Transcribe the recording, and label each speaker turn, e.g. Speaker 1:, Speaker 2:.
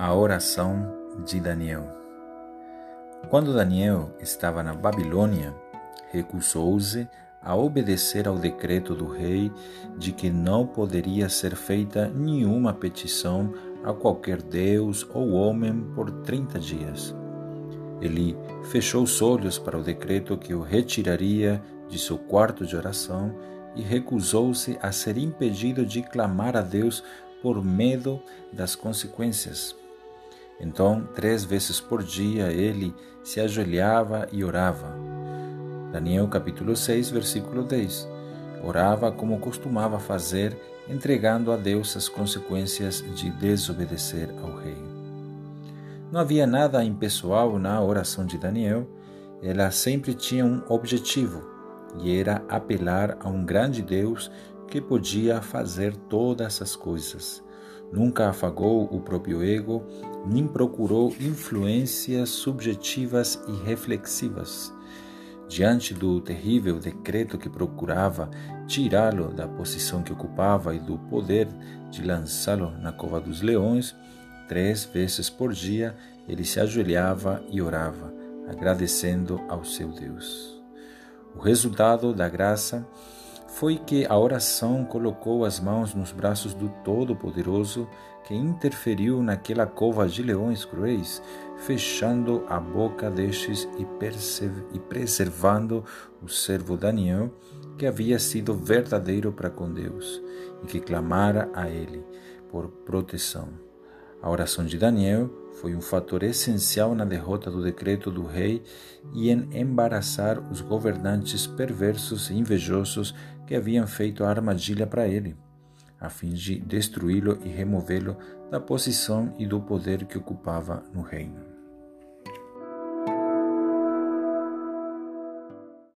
Speaker 1: A oração de Daniel. Quando Daniel estava na Babilônia, recusou-se a obedecer ao decreto do rei de que não poderia ser feita nenhuma petição a qualquer deus ou homem por trinta dias. Ele fechou os olhos para o decreto que o retiraria de seu quarto de oração e recusou-se a ser impedido de clamar a Deus por medo das consequências. Então, três vezes por dia ele se ajoelhava e orava. Daniel capítulo 6, versículo 10. Orava como costumava fazer, entregando a Deus as consequências de desobedecer ao rei. Não havia nada impessoal na oração de Daniel, ela sempre tinha um objetivo, e era apelar a um grande Deus que podia fazer todas as coisas Nunca afagou o próprio ego, nem procurou influências subjetivas e reflexivas. Diante do terrível decreto que procurava tirá-lo da posição que ocupava e do poder de lançá-lo na cova dos leões, três vezes por dia ele se ajoelhava e orava, agradecendo ao seu Deus. O resultado da graça foi que a oração colocou as mãos nos braços do Todo-Poderoso que interferiu naquela cova de leões cruéis, fechando a boca destes e, preservando o servo Daniel, que havia sido verdadeiro para com Deus e que clamara a ele por proteção. A oração de Daniel foi um fator essencial na derrota do decreto do rei e em embaraçar os governantes perversos e invejosos que haviam feito a armadilha para ele, a fim de destruí-lo e removê-lo da posição e do poder que ocupava no reino.